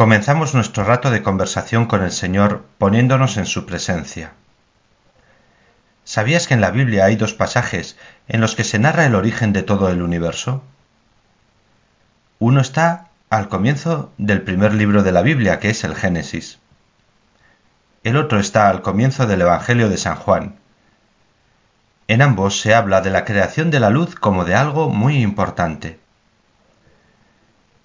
Comenzamos nuestro rato de conversación con el Señor poniéndonos en su presencia. ¿Sabías que en la Biblia hay dos pasajes en los que se narra el origen de todo el universo? Uno está al comienzo del primer libro de la Biblia, que es el Génesis. El otro está al comienzo del Evangelio de San Juan. En ambos se habla de la creación de la luz como de algo muy importante.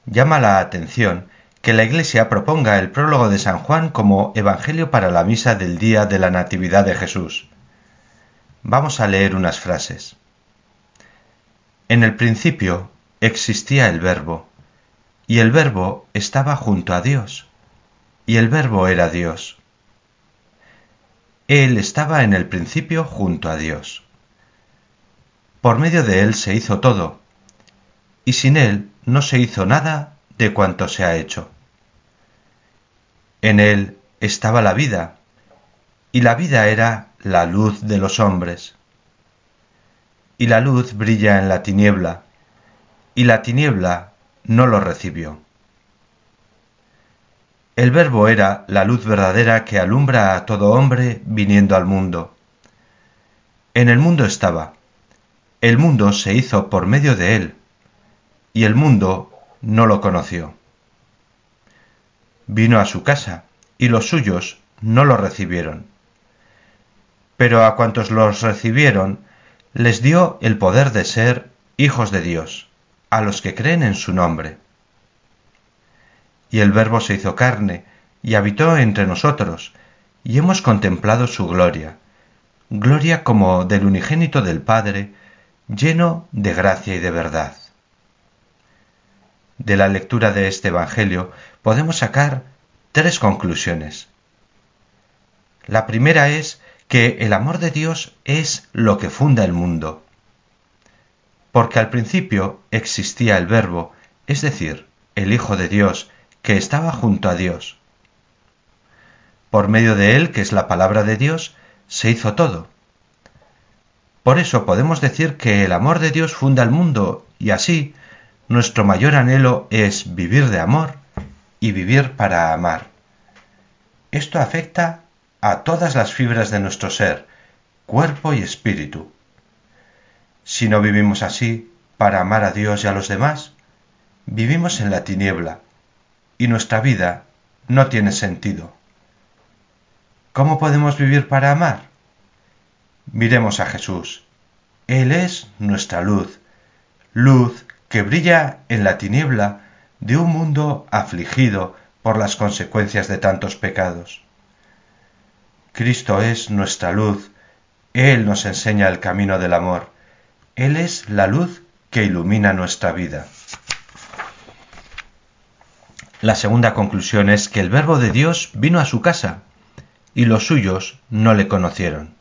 Llama la atención que la Iglesia proponga el prólogo de San Juan como Evangelio para la misa del día de la Natividad de Jesús. Vamos a leer unas frases. En el principio existía el Verbo, y el Verbo estaba junto a Dios, y el Verbo era Dios. Él estaba en el principio junto a Dios. Por medio de Él se hizo todo, y sin Él no se hizo nada de cuanto se ha hecho. En él estaba la vida, y la vida era la luz de los hombres. Y la luz brilla en la tiniebla, y la tiniebla no lo recibió. El verbo era la luz verdadera que alumbra a todo hombre viniendo al mundo. En el mundo estaba. El mundo se hizo por medio de él, y el mundo no lo conoció. Vino a su casa, y los suyos no lo recibieron. Pero a cuantos los recibieron, les dio el poder de ser hijos de Dios, a los que creen en su nombre. Y el Verbo se hizo carne, y habitó entre nosotros, y hemos contemplado su gloria, gloria como del unigénito del Padre, lleno de gracia y de verdad. De la lectura de este Evangelio podemos sacar tres conclusiones. La primera es que el amor de Dios es lo que funda el mundo. Porque al principio existía el Verbo, es decir, el Hijo de Dios, que estaba junto a Dios. Por medio de él, que es la palabra de Dios, se hizo todo. Por eso podemos decir que el amor de Dios funda el mundo y así nuestro mayor anhelo es vivir de amor y vivir para amar. Esto afecta a todas las fibras de nuestro ser, cuerpo y espíritu. Si no vivimos así para amar a Dios y a los demás, vivimos en la tiniebla y nuestra vida no tiene sentido. ¿Cómo podemos vivir para amar? Miremos a Jesús. Él es nuestra luz, luz que brilla en la tiniebla de un mundo afligido por las consecuencias de tantos pecados. Cristo es nuestra luz, Él nos enseña el camino del amor, Él es la luz que ilumina nuestra vida. La segunda conclusión es que el Verbo de Dios vino a su casa y los suyos no le conocieron.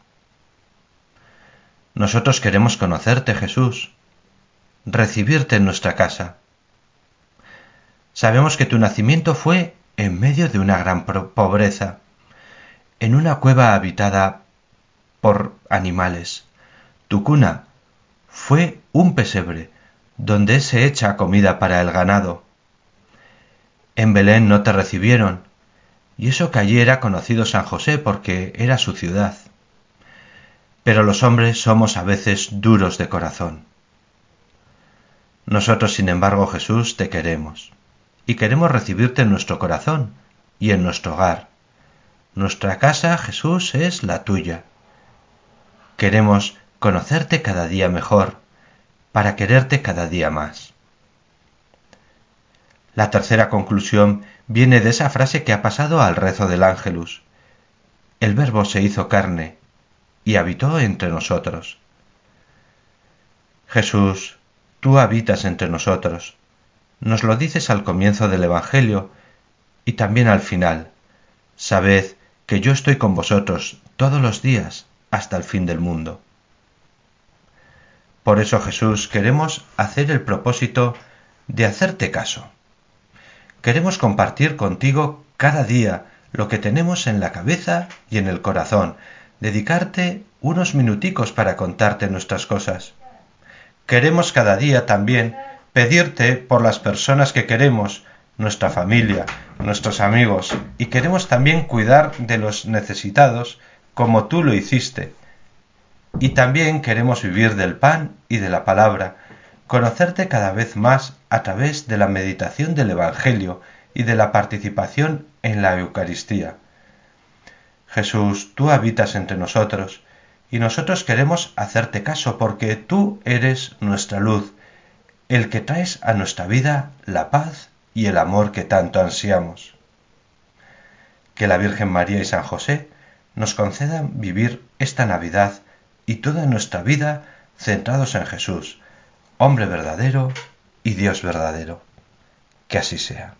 Nosotros queremos conocerte, Jesús, recibirte en nuestra casa. Sabemos que tu nacimiento fue en medio de una gran pobreza, en una cueva habitada por animales. Tu cuna fue un pesebre donde se echa comida para el ganado. En Belén no te recibieron, y eso que allí era conocido San José porque era su ciudad. Pero los hombres somos a veces duros de corazón. Nosotros, sin embargo, Jesús, te queremos, y queremos recibirte en nuestro corazón y en nuestro hogar. Nuestra casa, Jesús, es la tuya. Queremos conocerte cada día mejor, para quererte cada día más. La tercera conclusión viene de esa frase que ha pasado al rezo del ángelus. El Verbo se hizo carne y habitó entre nosotros. Jesús, tú habitas entre nosotros. Nos lo dices al comienzo del Evangelio y también al final. Sabed que yo estoy con vosotros todos los días hasta el fin del mundo. Por eso Jesús queremos hacer el propósito de hacerte caso. Queremos compartir contigo cada día lo que tenemos en la cabeza y en el corazón, dedicarte unos minuticos para contarte nuestras cosas. Queremos cada día también pedirte por las personas que queremos, nuestra familia, nuestros amigos, y queremos también cuidar de los necesitados como tú lo hiciste. Y también queremos vivir del pan y de la palabra, conocerte cada vez más a través de la meditación del Evangelio y de la participación en la Eucaristía. Jesús, tú habitas entre nosotros, y nosotros queremos hacerte caso porque tú eres nuestra luz, el que traes a nuestra vida la paz y el amor que tanto ansiamos. Que la Virgen María y San José nos concedan vivir esta Navidad y toda nuestra vida centrados en Jesús, hombre verdadero y Dios verdadero. Que así sea.